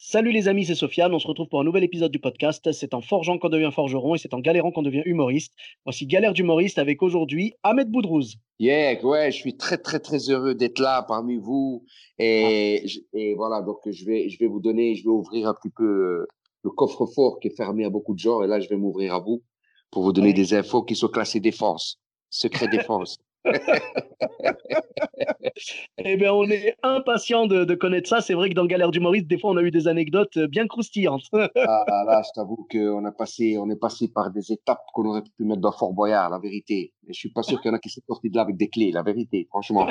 Salut les amis, c'est Sofiane. On se retrouve pour un nouvel épisode du podcast. C'est en forgeant qu'on devient forgeron et c'est en galérant qu'on devient humoriste. Voici Galère d'humoriste avec aujourd'hui Ahmed Boudrouz. Yeah, ouais, je suis très très très heureux d'être là parmi vous et, et voilà donc je vais je vais vous donner, je vais ouvrir un petit peu euh, le coffre-fort qui est fermé à beaucoup de gens et là je vais m'ouvrir à vous pour vous donner Ouais. des infos qui sont classées défense, secret défense. Eh bien, on est impatient de, de connaître ça. C'est vrai que dans Galère d'humoriste, des fois, on a eu des anecdotes euh, bien croustillantes. Ah là, je t'avoue qu'on a passé on est passé par des étapes qu'on aurait pu mettre dans Fort Boyard, la vérité. Et je suis pas sûr qu'il y en a qui sont sortis de là avec des clés, la vérité, franchement.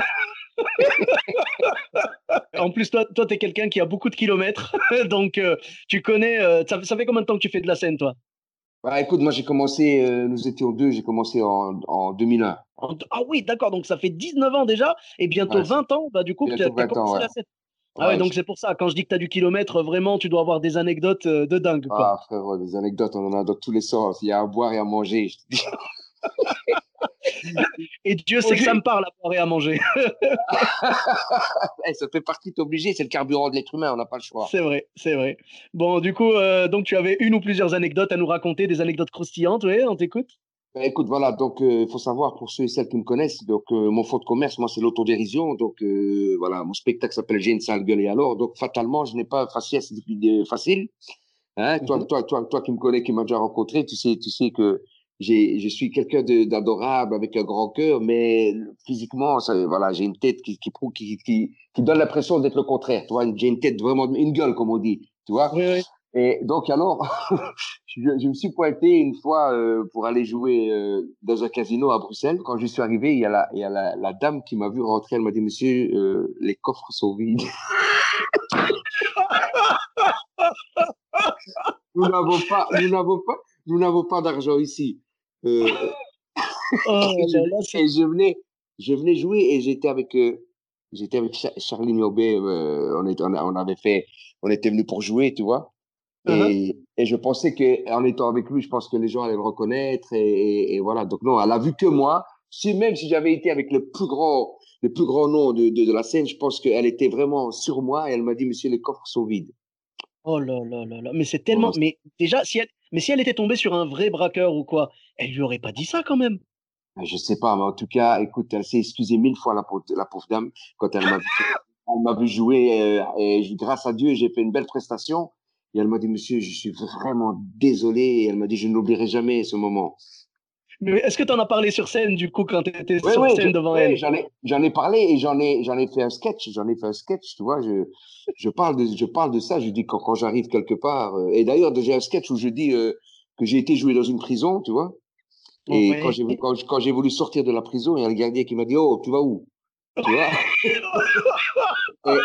en plus, toi, toi, t'es quelqu'un qui a beaucoup de kilomètres, donc euh, tu connais. euh, ça, ça fait combien de temps que tu fais de la scène, toi? Bah, écoute, moi j'ai commencé, euh, nous étions deux, j'ai commencé en, en 2001. En- Ah oui, d'accord. Donc ça fait 19 ans déjà et bientôt Ouais, c'est- 20 ans. Bah du coup, 20 ans, commencé ouais. la scène. Ah ouais, Ouais, donc c'est pour ça. Quand je dis que t'as du kilomètre, vraiment, tu dois avoir des anecdotes euh, de dingue, quoi. Ah, frérot, des anecdotes, on en a dans tous les sens. Il y a à boire et à manger. je te dis. Et Dieu sait que ça me parle à boire et à manger. Eh, ça fait partie, t'es obligé, c'est le carburant de l'être humain, on n'a pas le choix. c'est vrai, c'est vrai. Bon, du coup, euh, donc tu avais une ou plusieurs anecdotes à nous raconter, des anecdotes croustillantes, oui, on t'écoute. Ben, écoute, voilà, donc il faut savoir pour ceux et celles qui me connaissent, donc euh, mon fonds de commerce, moi c'est l'autodérision, donc euh, voilà, mon spectacle s'appelle J'ai une sale gueule et alors, donc fatalement, je n'ai pas faciès facile. Hein, toi, Mhm. toi, toi, toi qui me connais, qui m'as déjà rencontré, tu sais, tu sais que je suis quelqu'un de- d'adorable avec un grand cœur, mais physiquement, ça, voilà, j'ai une tête qui, qui, qui, qui donne l'impression d'être le contraire. Tu vois, j'ai une tête vraiment, une gueule comme on dit, tu vois. Oui, oui. Et donc alors, je, je me suis pointé une fois euh, pour aller jouer euh, dans un casino à Bruxelles. Quand je suis arrivé, il y a la, il y a la, la dame qui m'a vu rentrer. Elle m'a dit, Monsieur, euh, les coffres sont vides. nous n'avons pas, nous n'avons pas, nous n'avons pas d'argent ici. Euh, Oh, je, là, c'est- et je venais, je venais jouer et j'étais avec, euh, j'étais avec Cha- Charlie Niobé. euh, on, était, on, on avait fait, on était venu pour jouer, tu vois? Uh-huh. Et, et je pensais que en étant avec lui, je pense que les gens allaient le reconnaître et, et- et voilà. Donc non, elle a vu que moi. Si même si j'avais été avec le plus grand, le plus grand nom de, de, de la scène, je pense qu'elle était vraiment sur moi et elle m'a dit, Monsieur, les coffres sont vides. Oh là là là là. Mais c'est tellement. Oh, Mais déjà, si elle... mais si elle était tombée sur un vrai braqueur ou quoi, elle lui aurait pas dit ça quand même. Je sais pas, mais en tout cas, écoute, elle s'est excusée mille fois la pauvre, la pauvre dame quand elle m'a vu, elle m'a vu jouer. euh, et grâce à Dieu, j'ai fait une belle prestation. Et elle m'a dit, Monsieur, je suis vraiment désolé. Et elle m'a dit, je n'oublierai jamais ce moment. Mais est-ce que tu en as parlé sur scène du coup quand tu étais Oui, sur oui, scène devant oui, elle? j'en ai, j'en ai parlé et j'en ai, j'en ai fait un sketch, j'en ai fait un sketch, tu vois, je, je parle de, je parle de ça, je dis quand, quand j'arrive quelque part, euh, et d'ailleurs, j'ai un sketch où je dis euh, que j'ai été joué dans une prison, tu vois, et Ouais. quand j'ai, quand, voulu sortir de la prison, il y a le gardien qui m'a dit, oh, tu vas où? Tu vois? et, et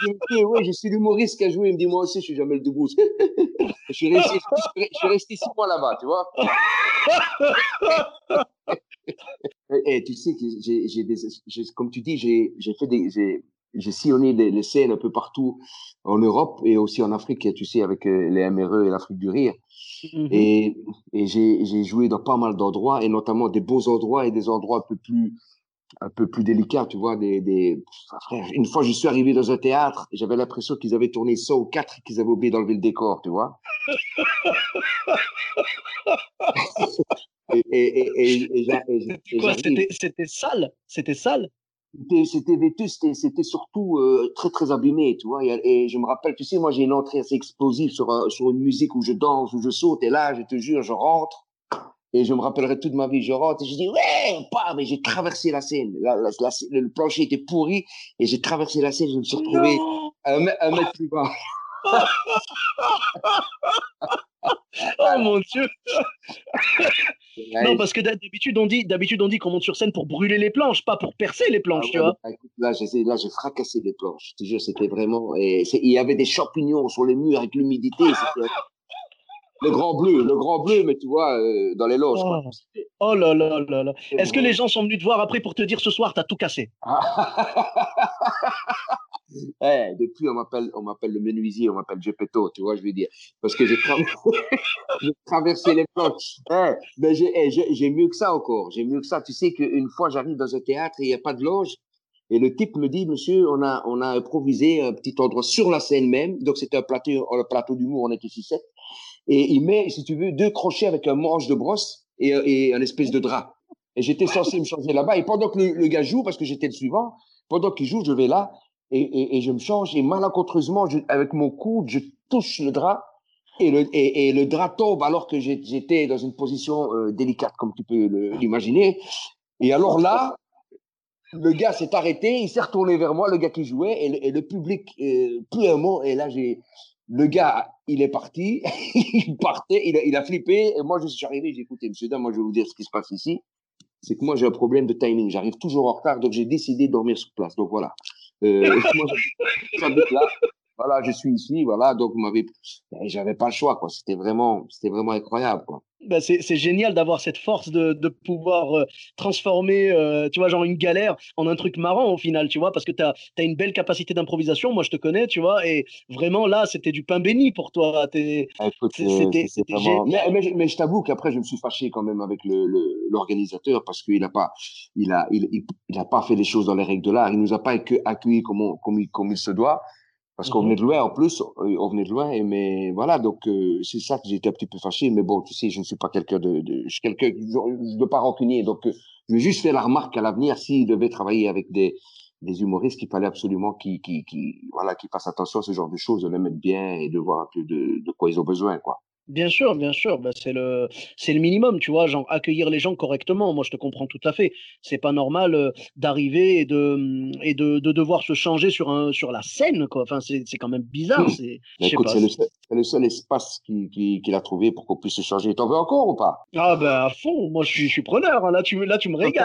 je dis, ouais, je suis l'humoriste qui a joué, il me dit, moi aussi, je suis jamais le debout. je suis resté, je suis resté six mois là-bas, tu vois? Et, et tu sais que j'ai, j'ai des, j'ai- comme tu dis, j'ai, j'ai fait des, j'ai, sillonné des, les scènes un peu partout en Europe et aussi en Afrique, tu sais, avec euh, les MRE et l'Afrique du Rire. Mhm. Et, et j'ai, joué dans pas mal d'endroits et notamment des beaux endroits et des endroits un peu plus, un peu plus délicats, tu vois, des, des, frère, une fois, je suis arrivé dans un théâtre et j'avais l'impression qu'ils avaient tourné ça ou quatre et qu'ils avaient oublié d'enlever le décor, tu vois. et, et, et, et, c'était sale? C'était sale? C'était- vêtu, c'était surtout euh, très très abîmé, tu vois. Et, et je me rappelle, tu sais, moi j'ai une entrée assez explosive sur un- sur une musique où je danse, où je saute, et là, je te jure, je rentre. Et je me rappellerai toute ma vie, je rentre et je dis ouais, pas, mais j'ai traversé la scène. La, la- la- le plancher était pourri et j'ai traversé la scène. Je me suis retrouvé un, un mètre plus bas. Oh mon dieu Non, parce que d'habitude on dit, d'habitude on dit qu'on monte sur scène pour brûler les planches, pas pour percer les planches, ah tu vois. Bah, là, j'ai, là, j'ai fracassé les planches. Je te jure, c'était vraiment. Et il y avait des champignons sur les murs avec l'humidité. le grand bleu, le grand bleu, mais tu vois, euh, dans les loges. Oh. oh, là là là là. Est-ce que les gens sont venus te voir après pour te dire ce soir, t'as tout cassé? Eh, depuis, on m'appelle, on m'appelle le menuisier, on m'appelle Gepetto, tu vois, je veux dire. Parce que j'ai, traversé les planches. Eh, mais eh, j'ai, mieux que ça encore. J'ai mieux que ça. Tu sais qu'une fois, j'arrive dans un théâtre et il n'y a pas de loge. Et le type me dit, monsieur, on a, on a improvisé un petit endroit sur la scène même. Donc, c'était un plateau, un plateau d'humour, on était 6-7. Et il met, si tu veux, deux crochets avec un manche de brosse et, et un espèce de drap. Et j'étais censé me changer là-bas. Et pendant que le, le gars joue, parce que j'étais le suivant, pendant qu'il joue, je vais là et, je me change et malencontreusement, avec mon coude, je touche le drap et le, drap tombe alors que j'étais dans une position euh, délicate, comme tu peux l'imaginer. Et alors là, le gars s'est arrêté, il s'est retourné vers moi, le gars qui jouait, et le, public, euh, plus un mot, et là, le gars, il est parti, il partait, il a, il a, flippé, et moi, je suis arrivé, j'ai écouté, monsieur, moi, je vais vous dire ce qui se passe ici. C'est que moi, j'ai un problème de timing. J'arrive toujours en retard, donc j'ai décidé de dormir sur place. Donc voilà. Euh, moi, j'habite là. Voilà, je suis ici, voilà. Donc, vous m'avez, j'avais pas le choix, quoi. C'était vraiment, c'était vraiment incroyable, quoi. Ben c'est génial d'avoir cette force de, de pouvoir euh, transformer, euh, tu vois, genre une galère en un truc marrant au final, tu vois, parce que tu as, as, une belle capacité d'improvisation. Moi, je te connais, tu vois, et vraiment là, c'était du pain béni pour toi. Ah, c'était vraiment... mais, mais, mais, je t'avoue qu'après, je me suis fâché quand même avec l'organisateur le, parce qu'il n'a pas, il a, il, il, a pas fait les choses dans les règles de l'art. Il nous a pas accueillis comme, comme, comme il se doit. Parce qu'on venait de loin, en plus, euh, on venait de loin, et mais voilà, donc euh, c'est ça que j'étais un petit peu fâché, mais bon, tu sais, je ne suis pas quelqu'un de, de, je suis quelqu'un, ne pas rancunier, donc euh, je vais juste faire la remarque à l'avenir, s'il devait travailler avec des, des humoristes, qu'il fallait absolument qu'ils, qu'ils, qu'ils, voilà, qu'ils fassent attention à ce genre de choses, de les mettre bien et de voir un peu de, de quoi ils ont besoin, quoi. Bien sûr, bien sûr, bah, c'est le c'est le minimum, tu vois? Genre accueillir les gens correctement. Moi, je te comprends tout à fait. C'est pas normal, d'arriver et de, mmh, et de de devoir se changer sur un sur la scène, quoi. Enfin, c'est c'est quand même bizarre, c'est bah, c'est le seul le seul espace qu'il a trouvé pour qu'on puisse se changer. T'en veux encore ou pas? Ah bah, à fond, moi je suis je suis preneur, hein. Là, tu me là, tu me régales.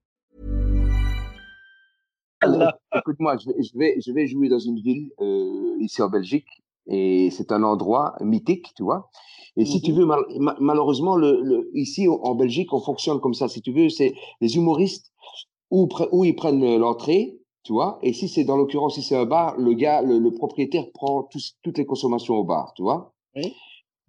Écoute-moi, je vais, je vais, jouer dans une ville euh, ici en Belgique et c'est un endroit mythique, tu vois. Et si tu mhm. veux, malheureusement, le, ici en Belgique, on fonctionne comme ça. Si tu veux, c'est les humoristes où, où ils prennent l'entrée, tu vois. Et si c'est dans l'occurrence, si c'est un bar, le gars, le, propriétaire prend toutes les consommations au bar, tu vois. Oui.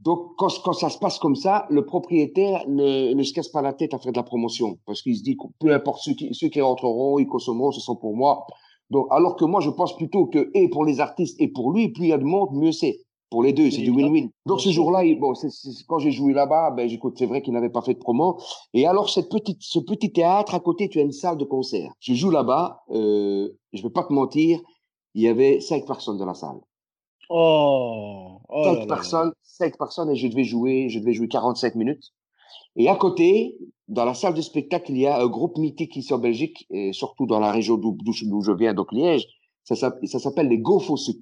Donc, quand, quand, ça se passe comme ça, le propriétaire ne, ne, se casse pas la tête à faire de la promotion parce qu'il se dit que peu importe ceux qui, ceux qui rentreront, ils consommeront, ce sont pour moi. Donc, alors que moi, je pense plutôt que, et pour les artistes et pour lui, plus il y a de monde, mieux c'est. Pour les deux, c'est du win-win. Donc, ce jour-là, bon, c'est quand j'ai joué là-bas, ben, j'écoute, c'est vrai qu'il n'avait pas fait de promo. Et alors, cette petite, ce petit théâtre à côté, tu as une salle de concert. Je joue là-bas, euh, je vais pas te mentir, il y avait cinq personnes dans la salle. Oh, oh cinq personnes, cinq personnes et je devais jouer, je devais jouer 45 minutes. Et à côté, dans la salle de spectacle, il y a un groupe mythique ici en Belgique, et surtout dans la région d'où je viens, donc Liège. Ça, s'appelle les Suc.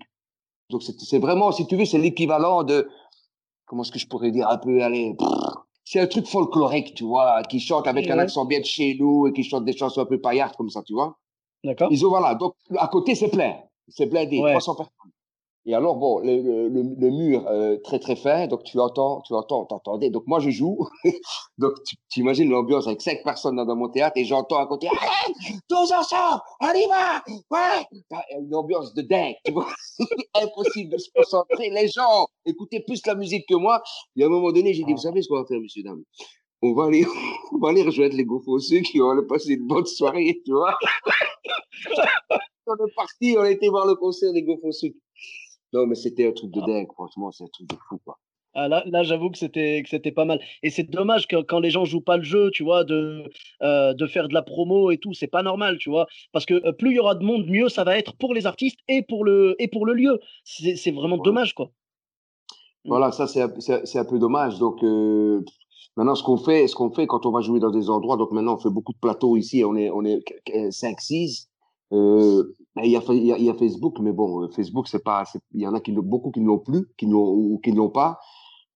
Donc c'est vraiment, si tu veux, c'est l'équivalent de, comment est-ce que je pourrais dire un peu, allez, c'est un truc folklorique, tu vois, qui chante avec un accent bien de chez nous et qui chante des chansons un peu paillardes comme ça, tu vois. D'accord. Ils ont, voilà, donc à côté c'est plein, c'est plein des 300 personnes. Et alors, bon, le, le, le mur euh, très très fin, donc tu entends, tu entends, t'entendais. Donc moi je joue, donc tu imagines l'ambiance avec cinq personnes dans, mon théâtre et j'entends à côté, allez, tous ensemble, on y va, ouais, une ambiance de dingue, tu vois, impossible de se concentrer. Les gens écoutaient plus la musique que moi. Et à un moment donné, j'ai dit, vous savez ce qu'on va faire, messieurs dames? On va aller, on va aller rejoindre les Gofosseux qui ont passé une bonne soirée, tu vois. on est parti, on a été voir le concert des Gofosseux. Non, mais c'était un truc de dingue, franchement, c'est un truc de fou, quoi. Ah, là, là j'avoue que c'était que c'était pas mal. Et c'est dommage que quand les gens jouent pas le jeu, tu vois, de, euh, de faire de la promo et tout, c'est pas normal, tu vois. Parce que euh, plus il y aura de monde, mieux ça va être pour les artistes et pour le, et pour le lieu. C'est vraiment dommage, quoi. Mmh. Voilà, ça c'est un peu dommage. Donc euh, maintenant, ce qu'on fait, ce qu'on fait quand on va jouer dans des endroits, donc maintenant on fait beaucoup de plateaux ici, on est on est 5-6. Euh, il, y a, il, y a, Facebook, mais bon, Facebook, c'est pas, il y en a qui beaucoup qui ne l'ont plus, qui ne l'ont ou qui ne l'ont pas.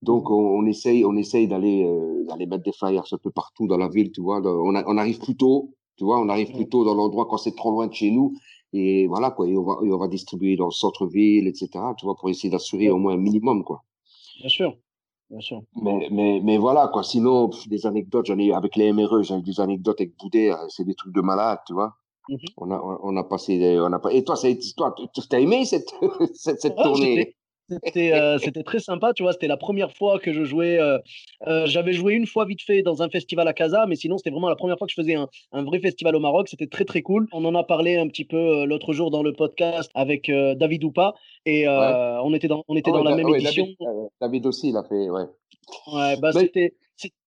Donc, on, essaye, on essaye d'aller, euh, d'aller mettre des flyers un peu partout dans la ville, tu vois. On, on arrive plus tôt, tu vois, on arrive plus tôt dans l'endroit quand c'est trop loin de chez nous. Et voilà, quoi. Et on va, on va distribuer dans le centre-ville, etc., tu vois, pour essayer d'assurer au moins un minimum, quoi. Bien sûr. Bien sûr. Mais, mais, mais voilà, quoi. Sinon, des anecdotes, j'en ai, avec les MRE, j'ai des anecdotes avec Boudet, euh, c'est des trucs de malade, tu vois. Mmh on, a, on a passé, on a pas, et toi, toi, tu as aimé cette, cette, cette tournée? Euh, c'était très sympa, tu vois. C'était la première fois que je jouais. Euh, euh, j'avais joué une fois vite fait dans un festival à Casa, mais sinon, c'était vraiment la première fois que je faisais un, un vrai festival au Maroc. C'était très, très cool. On en a parlé un petit peu l'autre jour dans le podcast avec David Oupa. Et on était dans, on était ah dans la même édition. David, aussi, il a fait. Ouais, ouais bah, c'était.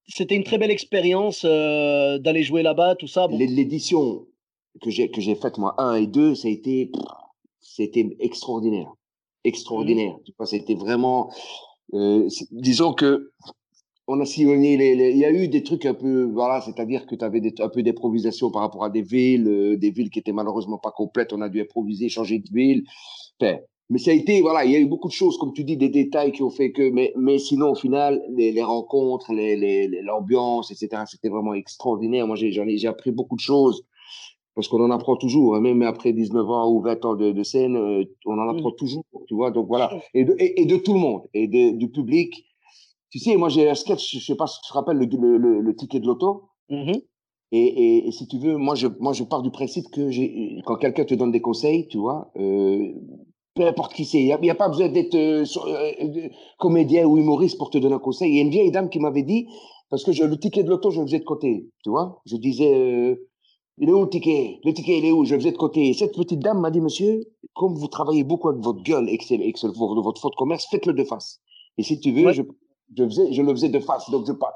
C'était une très belle expérience d'aller jouer là-bas, tout ça. L'édition que j'ai que j'ai faite moi 1 et 2, ça a été c'était extraordinaire extraordinaire. Mmh. Tu vois, c'était vraiment, euh, disons que on a sillonné les, il y a eu des trucs un peu, voilà, c'est-à-dire que tu avais un peu d'improvisation par rapport à des villes, euh, des villes qui étaient malheureusement pas complètes. On a dû improviser, changer de ville. mais ça a été, voilà, il y a eu beaucoup de choses, comme tu dis, des détails qui ont fait que, mais, mais sinon, au final, les, les rencontres, l'ambiance, les, etc., c'était vraiment extraordinaire. Moi, j'en ai, j'ai appris beaucoup de choses parce qu'on en apprend toujours, hein, même après 19 ans ou 20 ans de, scène, euh, on en apprend toujours, tu vois. Donc voilà, et de, et, de tout le monde, et du public. Tu sais, moi j'ai un sketch, je sais pas si tu te rappelles le, le, ticket de l'auto. Mmh et, et, si tu veux, moi je, moi je pars du principe que quand quelqu'un te donne des conseils, tu vois, euh, peu importe qui c'est, il n'y a, pas besoin d'être euh, comédien ou humoriste pour te donner un conseil. Il y a une vieille dame qui m'avait dit, parce que je, le ticket de l'auto, je le faisais de côté, tu vois. Je disais, il est où le ticket? Le ticket, il est où? Je le faisais de côté. Cette petite dame m'a dit, monsieur, comme vous travaillez beaucoup avec votre gueule et que c'est votre de commerce, faites-le de face. Et si tu veux, je, je, faisais, je le faisais de face. Donc, je pas.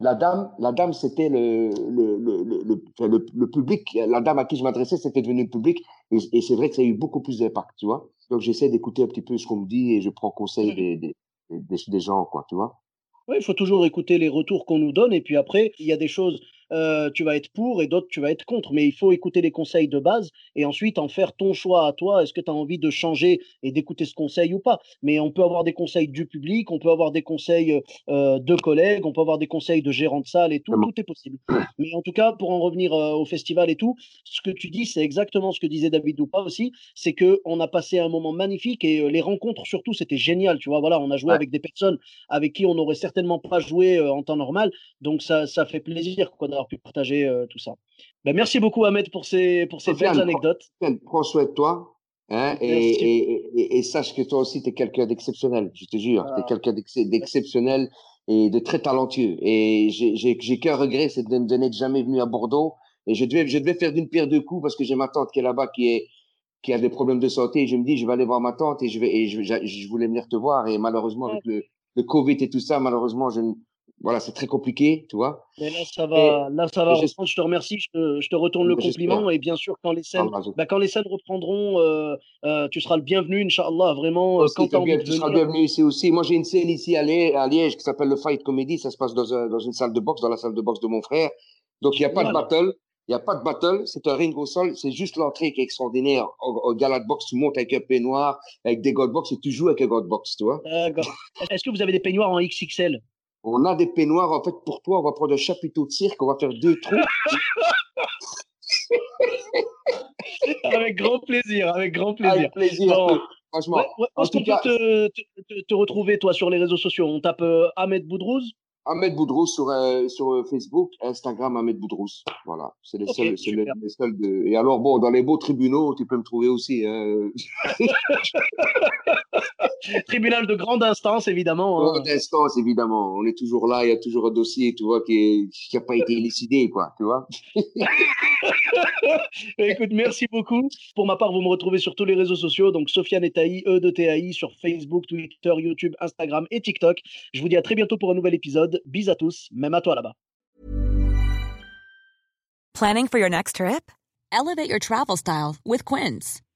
La dame, la dame, c'était le, le, le, le, le, public. La dame à qui je m'adressais, c'était devenu le public. Et, et c'est vrai que ça a eu beaucoup plus d'impact, tu vois. Donc, j'essaie d'écouter un petit peu ce qu'on me dit et je prends conseil des, des, des, des gens, quoi, tu vois. Oui, il faut toujours écouter les retours qu'on nous donne. Et puis après, il y a des choses euh, tu vas être pour et d'autres, tu vas être contre. Mais il faut écouter les conseils de base et ensuite en faire ton choix à toi. Est-ce que tu as envie de changer et d'écouter ce conseil ou pas? Mais on peut avoir des conseils du public, on peut avoir des conseils euh, de collègues, on peut avoir des conseils de gérants de salle et tout. Tout est possible. Mais en tout cas, pour en revenir euh, au festival et tout, ce que tu dis, c'est exactement ce que disait David Doupa aussi. C'est que on a passé un moment magnifique et les rencontres surtout, c'était génial. Tu vois, voilà, on a joué avec des personnes avec qui on n'aurait certainement pas joué en temps normal. Donc ça, ça fait plaisir quoi, d'avoir pu partager euh, tout ça. Ben, merci beaucoup Ahmed pour ces, pour ces belles anecdotes. Prends soin de toi. Hein, et, et, sache que toi aussi, tu es quelqu'un d'exceptionnel, je te jure. Tu es ah. quelqu'un d'exceptionnel et de très talentueux. Et j'ai qu'un regret, c'est de, n'être jamais venu à Bordeaux. Et je devais, je devais faire d'une pierre deux coups parce que j'ai ma tante qui est là-bas, qui, est, qui a des problèmes de santé. Et je me dis, je vais aller voir ma tante et je, vais, et je, je voulais venir te voir. Et malheureusement, avec le, le Covid et tout ça, malheureusement, je, voilà, c'est très compliqué, tu vois. Mais là, ça va, là, ça va. Je te remercie, je te, je te retourne le compliment. Et bien sûr, quand les scènes, bah, quand les scènes reprendront, euh, euh, tu seras le bienvenu, Inch'Allah, vraiment. Euh, quand bien, tu seras le bienvenu ici aussi. Moi, j'ai une scène ici à, Liège, qui s'appelle le Fight Comedy. Ça se passe dans, un, dans, une salle de boxe, dans la salle de boxe de mon frère. Donc, il n'y a pas de battle. Il n'y a pas de battle, c'est un ring au sol, c'est juste l'entrée qui est extraordinaire. Au, gala de boxe, tu montes avec un peignoir, avec des god box et tu joues avec un god box, tu vois. D'accord. Est-ce que vous avez des peignoirs en XXL on a des peignoirs. En fait, pour toi, on va prendre un chapiteau de cirque, on va faire deux trous. avec grand plaisir, avec grand plaisir. Avec plaisir, franchement. est-ce qu'on peut te, te, retrouver, toi, sur les réseaux sociaux On tape euh, Ahmed Boudrouz Ahmed Boudrous sur, euh, sur euh, Facebook, Instagram Ahmed Boudrous. Voilà, c'est les, seuls, les, les seuls de... Et alors, bon, dans les beaux tribunaux, tu peux me trouver aussi. hein. Tribunal de grande instance, évidemment. hein. Grande instance, évidemment. On est toujours là, il y a toujours un dossier, tu vois, qui n'a pas été élucidé, quoi, tu vois. Écoute, merci beaucoup. Pour ma part, vous me retrouvez sur tous les réseaux sociaux, donc Sofiane et Taï, E de TAI, sur Facebook, Twitter, YouTube, Instagram et TikTok. Je vous dis à très bientôt pour un nouvel épisode. Bis à tous, même à toi là-bas. Planning for your next trip? Elevate your travel style with Quince.